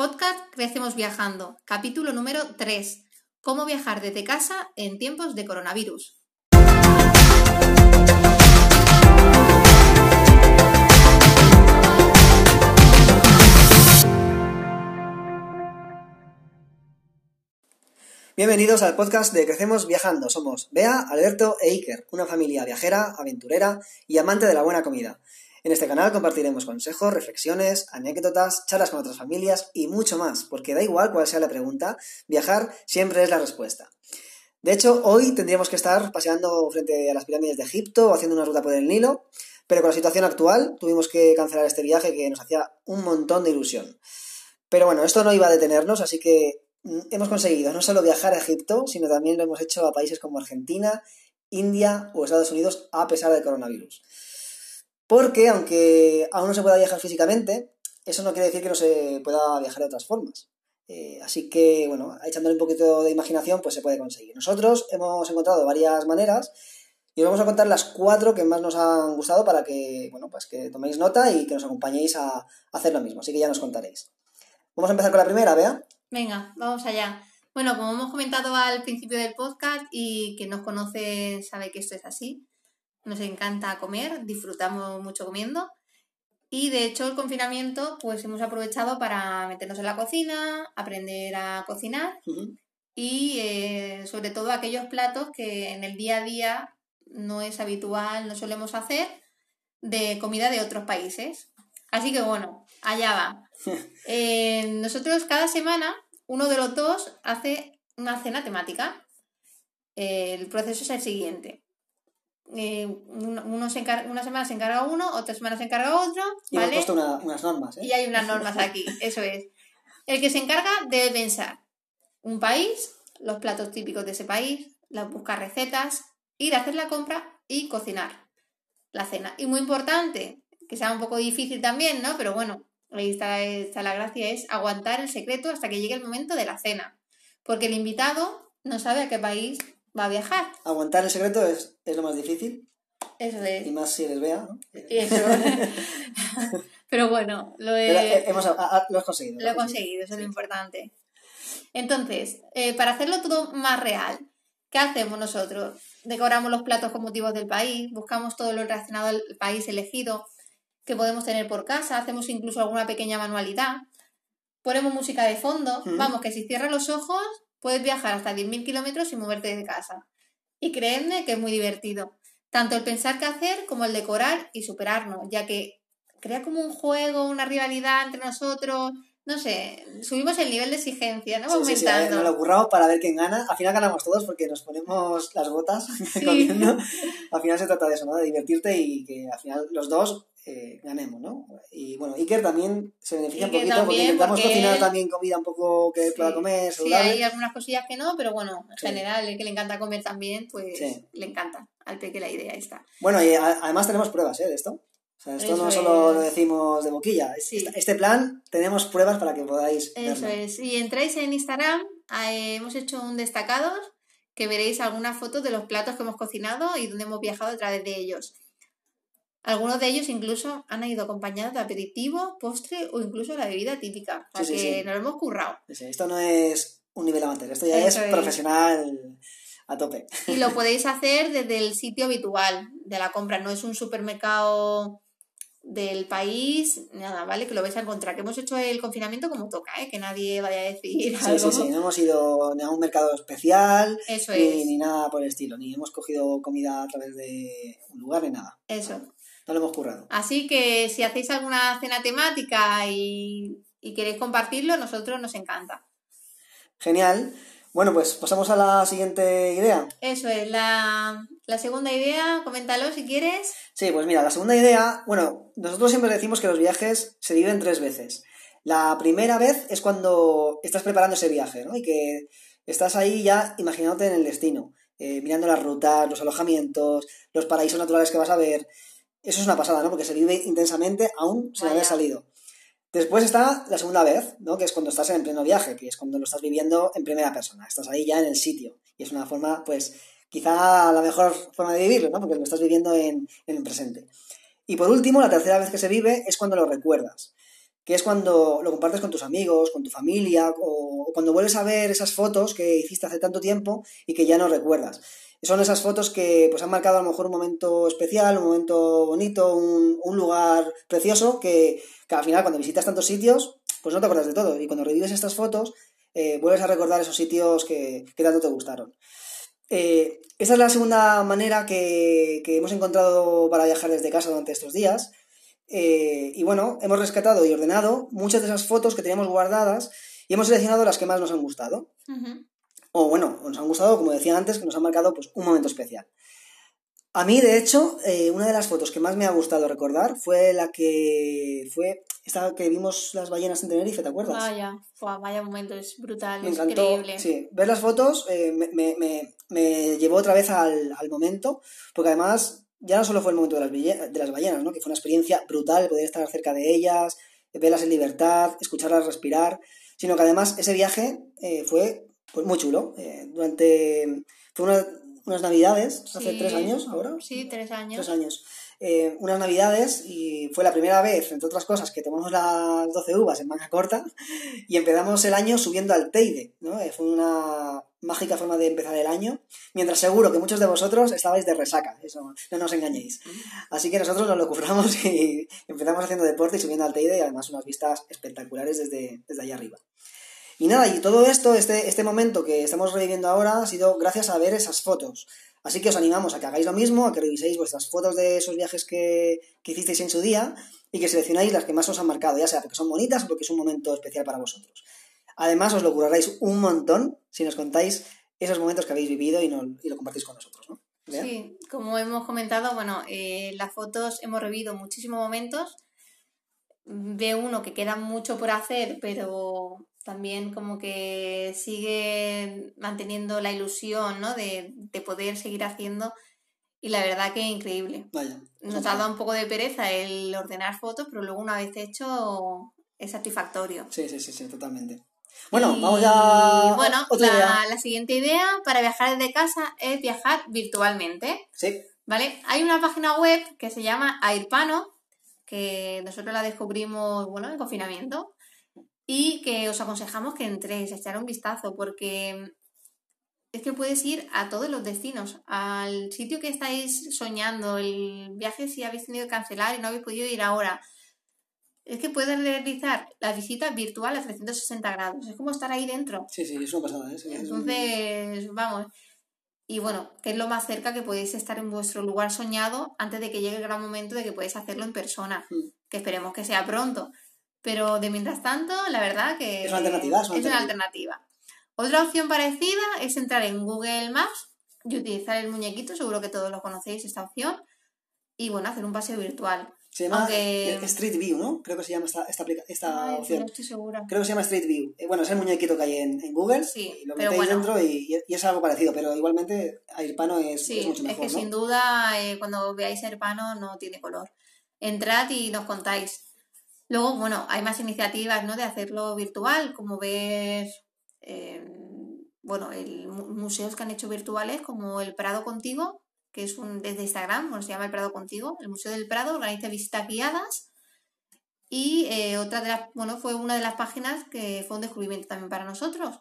Podcast Crecemos Viajando, capítulo número 3. Cómo viajar desde casa en tiempos de coronavirus. Bienvenidos al podcast de Crecemos Viajando. Somos Bea, Alberto e Iker, una familia viajera, aventurera y amante de la buena comida. En este canal compartiremos consejos, reflexiones, anécdotas, charlas con otras familias y mucho más, porque da igual cuál sea la pregunta, viajar siempre es la respuesta. De hecho, hoy tendríamos que estar paseando frente a las pirámides de Egipto o haciendo una ruta por el Nilo, pero con la situación actual tuvimos que cancelar este viaje que nos hacía un montón de ilusión. Pero bueno, esto no iba a detenernos, así que mm, hemos conseguido no solo viajar a Egipto, sino también lo hemos hecho a países como Argentina, India o Estados Unidos a pesar del coronavirus. Porque aunque aún no se pueda viajar físicamente, eso no quiere decir que no se pueda viajar de otras formas. Eh, así que, bueno, echándole un poquito de imaginación, pues se puede conseguir. Nosotros hemos encontrado varias maneras y os vamos a contar las cuatro que más nos han gustado para que, bueno, pues que toméis nota y que nos acompañéis a hacer lo mismo. Así que ya nos contaréis. Vamos a empezar con la primera, Bea. Venga, vamos allá. Bueno, como hemos comentado al principio del podcast y que nos conoce sabe que esto es así, nos encanta comer, disfrutamos mucho comiendo. Y de hecho el confinamiento pues hemos aprovechado para meternos en la cocina, aprender a cocinar y eh, sobre todo aquellos platos que en el día a día no es habitual, no solemos hacer de comida de otros países. Así que bueno, allá va. Eh, nosotros cada semana uno de los dos hace una cena temática. el proceso es el siguiente. Eh, uno se una semana se encarga uno, otra semana se encarga otro. Y hemos puesto unas normas. ¿eh? Y hay unas normas aquí, eso es. El que se encarga debe pensar un país, los platos típicos de ese país, buscar recetas, ir a hacer la compra y cocinar la cena. Y muy importante, que sea un poco difícil también, ¿no? Pero bueno, ahí está, está la gracia, es aguantar el secreto hasta que llegue el momento de la cena. Porque el invitado no sabe a qué país va a viajar. Aguantar el secreto es, es lo más difícil. Eso es. Y más si eres Bea, ¿no? Eso. Pero bueno, lo he, eh, hemos, lo has conseguido. Lo he conseguido, eso es lo importante. Entonces, eh, para hacerlo todo más real, ¿qué hacemos nosotros? Decoramos los platos con motivos del país, buscamos todo lo relacionado al país elegido que podemos tener por casa, hacemos incluso alguna pequeña manualidad, ponemos música de fondo, vamos, que si cierras los ojos Puedes viajar hasta 10.000 kilómetros y moverte de casa. Y creedme que es muy divertido. Tanto el pensar qué hacer como el decorar y superarnos, ya que crea como un juego, una rivalidad entre nosotros. No sé, subimos el nivel de exigencia, ¿no? Sí, sí, nos lo curramos para ver quién gana. Al final ganamos todos porque nos ponemos las botas. Al final se trata de eso, ¿no? De divertirte y que al final los dos eh, ganemos, ¿no? Y bueno, Iker también se beneficia un poquito porque intentamos cocinar también comida un poco que pueda comer. Sí, hay algunas cosillas que no, pero bueno, en general, el que le encanta comer también, pues le encanta al peque la idea está. Bueno, y además tenemos pruebas ¿eh? de esto. O sea, esto no solo lo decimos de boquilla. Este plan tenemos pruebas para que podáis. Eso es. Y entráis en Instagram, hemos hecho un destacados que veréis algunas fotos de los platos que hemos cocinado y donde hemos viajado a través de ellos. Algunos de ellos incluso han ido acompañados de aperitivo, postre o incluso la bebida típica. O sea que nos lo hemos currado. esto no es un nivel amateur, esto ya es, profesional a tope. Y lo podéis hacer desde el sitio habitual de la compra, no es un supermercado del país, nada, ¿vale? Que lo vais a encontrar. Que hemos hecho el confinamiento como toca, ¿eh? Que nadie vaya a decir algo. Sí, sí, sí, no hemos ido ni a un mercado especial, ni, ni, nada por el estilo, ni hemos cogido comida a través de un lugar ni nada. Eso lo hemos currado. Así que si hacéis alguna cena temática y, queréis compartirlo, nosotros nos encanta. Genial. Bueno, pues pasamos a la siguiente idea. Eso es, la, segunda idea, coméntalo si quieres. Sí, pues mira, la segunda idea, bueno, nosotros siempre decimos que los viajes se viven tres veces. La primera vez es cuando estás preparando ese viaje, ¿no? Y que estás ahí ya imaginándote en el destino, eh, mirando las rutas, los alojamientos, los paraísos naturales que vas a ver, eso es una pasada, ¿no? Porque se vive intensamente aún sin haber salido. Después está la segunda vez, ¿no? Que es cuando estás en pleno viaje, que es cuando lo estás viviendo en primera persona. Estás ahí ya en el sitio. Y es una forma, pues, quizá la mejor forma de vivirlo, ¿no? Porque lo estás viviendo en, en el presente. Y por último, la tercera vez que se vive es cuando lo recuerdas. que es cuando lo compartes con tus amigos, con tu familia, o cuando vuelves a ver esas fotos que hiciste hace tanto tiempo y que ya no recuerdas. Son esas fotos que pues, han marcado a lo mejor un momento especial, un momento bonito, un, un lugar precioso que, que al final cuando visitas tantos sitios, pues no te acuerdas de todo. Y cuando revives estas fotos, eh, vuelves a recordar esos sitios que, que tanto te gustaron. Eh, esa es la segunda manera que, que, hemos encontrado para viajar desde casa durante estos días. Eh, y bueno, hemos rescatado y ordenado muchas de esas fotos que teníamos guardadas y hemos seleccionado las que más nos han gustado. Uh -huh. O bueno, nos han gustado, como decía antes, que nos han marcado pues, un momento especial. A mí, de hecho, eh, una de las fotos que más me ha gustado recordar fue la que fue esta que vimos las ballenas en Tenerife, ¿te acuerdas? Vaya, Fua, vaya momento, es brutal, me encantó, increíble. Sí, ver las fotos eh, me, me, me, llevó otra vez al, al, momento, porque además ya no solo fue el momento de las, de las ballenas, ¿no? que fue una experiencia brutal poder estar cerca de ellas, verlas en libertad, escucharlas respirar, sino que además ese viaje eh, fue pues, muy chulo. Eh, durante. Fue una, unas navidades, hace tres años ahora. Sí, tres años. Tres años. Eh, unas navidades y fue la primera vez, entre otras cosas, que tomamos las 12 uvas en manga corta y empezamos el año subiendo al Teide. ¿no? Eh, fue una mágica forma de empezar el año, mientras seguro que muchos de vosotros estabais de resaca, eso no nos engañéis. Así que nosotros nos lo curramos y empezamos haciendo deporte y subiendo al Teide y además unas vistas espectaculares desde, desde allá arriba. Y nada, y todo esto, este, este momento que estamos reviviendo ahora, ha sido gracias a ver esas fotos. Así que os animamos a que hagáis lo mismo, a que reviséis vuestras fotos de esos viajes que, que hicisteis en su día y que seleccionáis las que más os han marcado, ya sea porque son bonitas o porque es un momento especial para vosotros. Además, os lo curaréis un montón si nos contáis esos momentos que habéis vivido y, no, y lo compartís con nosotros, ¿no? Sí, como hemos comentado, bueno, eh, las fotos hemos revivido muchísimos momentos. De uno que queda mucho por hacer, pero también como que sigue manteniendo la ilusión ¿no? de, de poder seguir haciendo y la verdad que increíble. Vaya, Nos ha dado un poco de pereza el ordenar fotos, pero luego una vez hecho es satisfactorio. Sí, sí, sí, sí, totalmente. Bueno, y, vamos ya. Bueno, la, la, siguiente idea para viajar desde casa es viajar virtualmente. Sí. ¿Vale? Hay una página web que se llama Airpano, que nosotros la descubrimos, bueno, en confinamiento y que os aconsejamos que entréis, a echar un vistazo, porque es que puedes ir a todos los destinos, al sitio que estáis soñando, el viaje si habéis tenido que cancelar y no habéis podido ir ahora. Es que puedes realizar la visita virtual a 360 grados. Es como estar ahí dentro. Sí, sí, es una pasada. ¿eh? Entonces, vamos. Y bueno, que es lo más cerca que podéis estar en vuestro lugar soñado antes de que llegue el gran momento de que podéis hacerlo en persona. Mm. Que esperemos que sea pronto. Pero de mientras tanto, la verdad que es una alternativa. Es una, es una alternativa. Otra opción parecida es entrar en Google Maps y utilizar el muñequito, seguro que todos lo conocéis esta opción, y bueno, hacer un paseo virtual. Se llama Aunque... Street View, ¿no? Creo que se llama esta, esta, esta Ay, opción. No estoy segura. Creo que se llama Street View. Eh, Bueno, es el muñequito que hay en, en Google. Sí, y lo metéis bueno. dentro y, y, es algo parecido, pero igualmente Airpano es, Sí, es mucho mejor. es que ¿no? sin duda eh, cuando veáis Airpano no tiene color. Entrad y nos contáis. Luego, bueno, hay más iniciativas, ¿no? De hacerlo virtual, como ver, eh, bueno, el, museos que han hecho virtuales, como el Prado Contigo, que es un desde Instagram, bueno, se llama el Prado Contigo, el Museo del Prado organiza visitas guiadas y eh, otra de las, bueno, fue una de las páginas que fue un descubrimiento también para nosotros.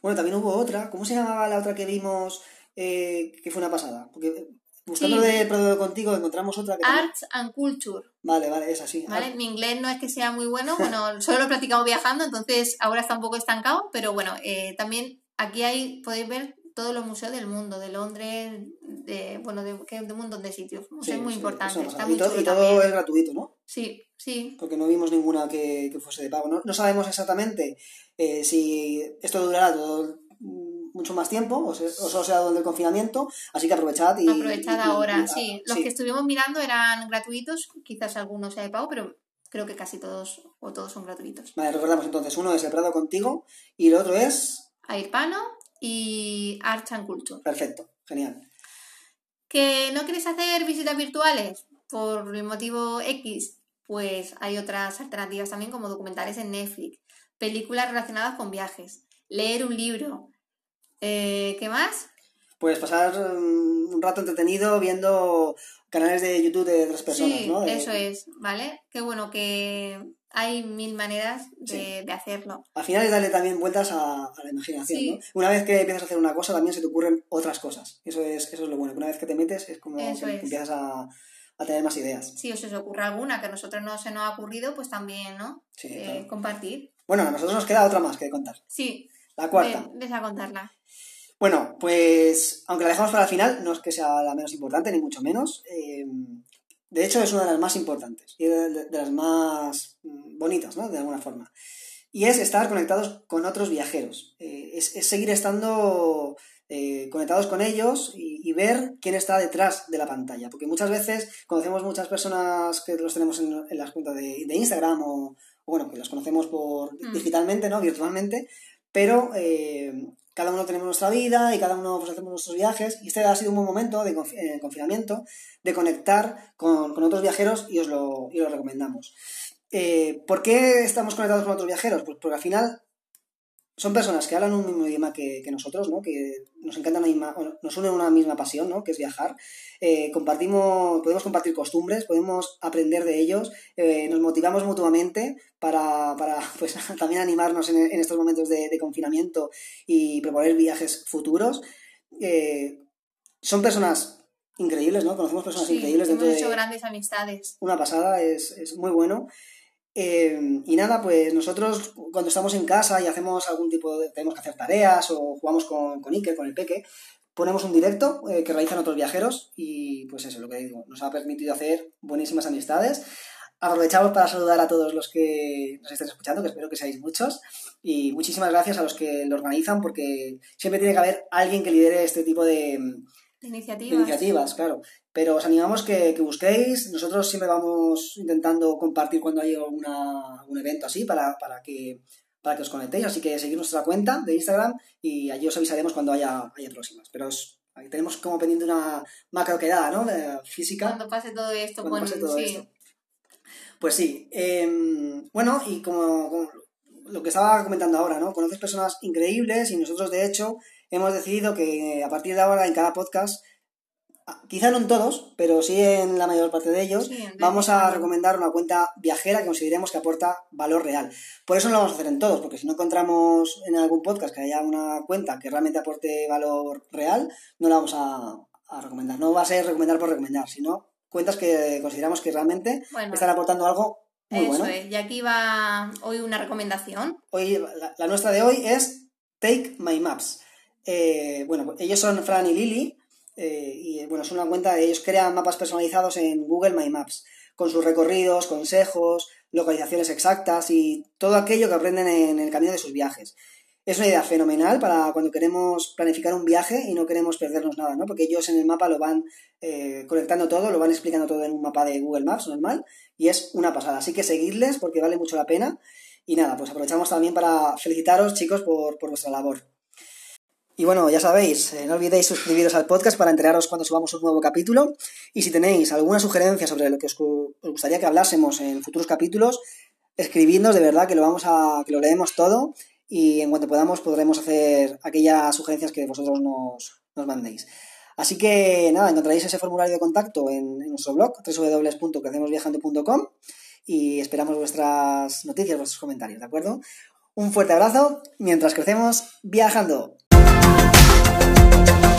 Bueno, también hubo otra, ¿cómo se llamaba la otra que vimos que fue una pasada? Porque buscando sí. de Prado Contigo encontramos otra que Arts and Culture. Vale, vale, es así. Vale, mi inglés no es que sea muy bueno, bueno, solo lo he practicado viajando, entonces ahora está un poco estancado, pero bueno, eh, también aquí hay, podéis ver todos los museos del mundo, de Londres, de, bueno, de, de un montón de sitios. Museos sí, muy sí, importantes. Está y, todo es gratuito, ¿no? Sí, sí. Porque no vimos ninguna que, que fuese de pago. No, no sabemos exactamente eh, si esto durará todo, mucho más tiempo, o, se, o solo sea donde el confinamiento, así que aprovechad y... Aprovechad y, ahora, y, sí. Los sí. que estuvimos mirando eran gratuitos, quizás algunos sea de pago, pero creo que casi todos o todos son gratuitos. Vale, recordamos entonces, uno es el Prado Contigo y el otro es... Airpano y Arts and Culture. Perfecto, genial. ¿Que no quieres hacer visitas virtuales por el motivo X? Pues hay otras alternativas también como documentales en Netflix, películas relacionadas con viajes, leer un libro. Eh, ¿Qué más? Pues pasar um, un rato entretenido viendo canales de YouTube de otras personas, sí, ¿no? Eso es, ¿vale? Qué bueno que hay mil maneras de, de hacerlo. Al final es darle también vueltas a, a la imaginación, Sí. ¿no? Una vez que empiezas a hacer una cosa, también se te ocurren otras cosas. Eso es, eso es lo bueno. que Una vez que te metes, es como Eso que es. empiezas a, a tener más ideas. Si os ocurre alguna que a nosotros no se nos ha ocurrido, pues también, ¿no? Sí, Eh, claro. compartir. Bueno, a nosotros nos queda otra más que contar. Sí. La cuarta. Ves a contarla. Bueno, pues aunque la dejamos para el final, no es que sea la menos importante, ni mucho menos. eh, de hecho, es una de las más importantes y de, de- de las más mm, bonitas, ¿no? De alguna forma. Y es estar conectados con otros viajeros. Eh, es, es seguir estando eh, conectados con ellos y, y ver quién está detrás de la pantalla. Porque muchas veces conocemos muchas personas que los tenemos en, en las cuentas de, de Instagram o, o, bueno, que los conocemos por Mm. digitalmente, ¿no? Virtualmente, pero eh, cada uno tenemos nuestra vida y cada uno pues, hacemos nuestros viajes y este ha sido un buen momento de eh, confinamiento de conectar con, con otros viajeros y os lo, y lo recomendamos. Eh, ¿Por qué estamos conectados con otros viajeros? Pues porque al final son personas que hablan un mismo idioma que, que nosotros, ¿no? que nos encanta una misma, nos une una misma pasión, ¿no? que es viajar. Eh, compartimos, podemos compartir costumbres, podemos aprender de ellos, eh, nos motivamos mutuamente para, para pues, también animarnos en, en estos momentos de, de confinamiento y proponer viajes futuros. Eh, son personas increíbles, ¿no? Conocemos personas Sí, increíbles hemos dentro hecho de grandes amistades. una pasada, es, es muy bueno. Eh, y nada, pues nosotros cuando estamos en casa y hacemos algún tipo de... tenemos que hacer tareas o jugamos con, con Iker, con el peque, ponemos un directo eh, que realizan otros viajeros y pues eso, lo que digo, nos ha permitido hacer buenísimas amistades. Aprovechamos para saludar a todos los que nos estén escuchando, que espero que seáis muchos, y muchísimas gracias a los que lo organizan porque siempre tiene que haber alguien que lidere este tipo de, De iniciativas. de iniciativas, claro. Pero os animamos que, que busquéis. Nosotros siempre vamos intentando compartir cuando hay alguna, algún evento así para, para, que, para que os conectéis. Así que seguid nuestra cuenta de Instagram y allí os avisaremos cuando haya, haya próximas. Pero os- ahí tenemos como pendiente una macro quedada, ¿no? De física. Cuando pase todo esto, Cuando bueno, pase todo sí. esto. Pues sí. eh, bueno, y como, como lo que estaba comentando ahora, ¿no? Conoces personas increíbles y nosotros, de hecho, hemos decidido que a partir de ahora en cada podcast, quizá no en todos, pero sí en la mayor parte de ellos, Sí, vamos a en recomendar una cuenta viajera que consideremos que aporta valor real. Por eso no lo vamos a hacer en todos, porque si no encontramos en algún podcast que haya una cuenta que realmente aporte valor real, no la vamos a, a recomendar. No va a ser recomendar por recomendar, sino cuentas que consideramos que realmente Bueno, están aportando algo muy eso bueno. es. Y aquí va hoy una recomendación. Hoy, la, la nuestra de hoy es Take My Maps. Eh, bueno, ellos son Fran y Lily. Eh, y bueno, es una cuenta, ellos crean mapas personalizados en Google My Maps, con sus recorridos, consejos, localizaciones exactas y todo aquello que aprenden en el camino de sus viajes. Es una idea fenomenal para cuando queremos planificar un viaje y no queremos perdernos nada, ¿no? Porque ellos en el mapa lo van eh, conectando todo, lo van explicando todo en un mapa de Google Maps normal y es una pasada. Así que seguidles porque vale mucho la pena. Y nada, pues aprovechamos también para felicitaros, chicos, por, por vuestra labor. Y bueno, ya sabéis, eh, no olvidéis suscribiros al podcast para enteraros cuando subamos un nuevo capítulo. Y si tenéis alguna sugerencia sobre lo que os, gu- os gustaría que hablásemos en futuros capítulos, escribidnos de verdad que lo vamos a, que lo leemos todo y en cuanto podamos podremos hacer aquellas sugerencias que vosotros nos, nos mandéis. Así que nada, encontraréis ese formulario de contacto en, en nuestro blog, www.crecemosviajando.com y esperamos vuestras noticias, vuestros comentarios, ¿de acuerdo? Un fuerte abrazo mientras crecemos viajando. Thank you.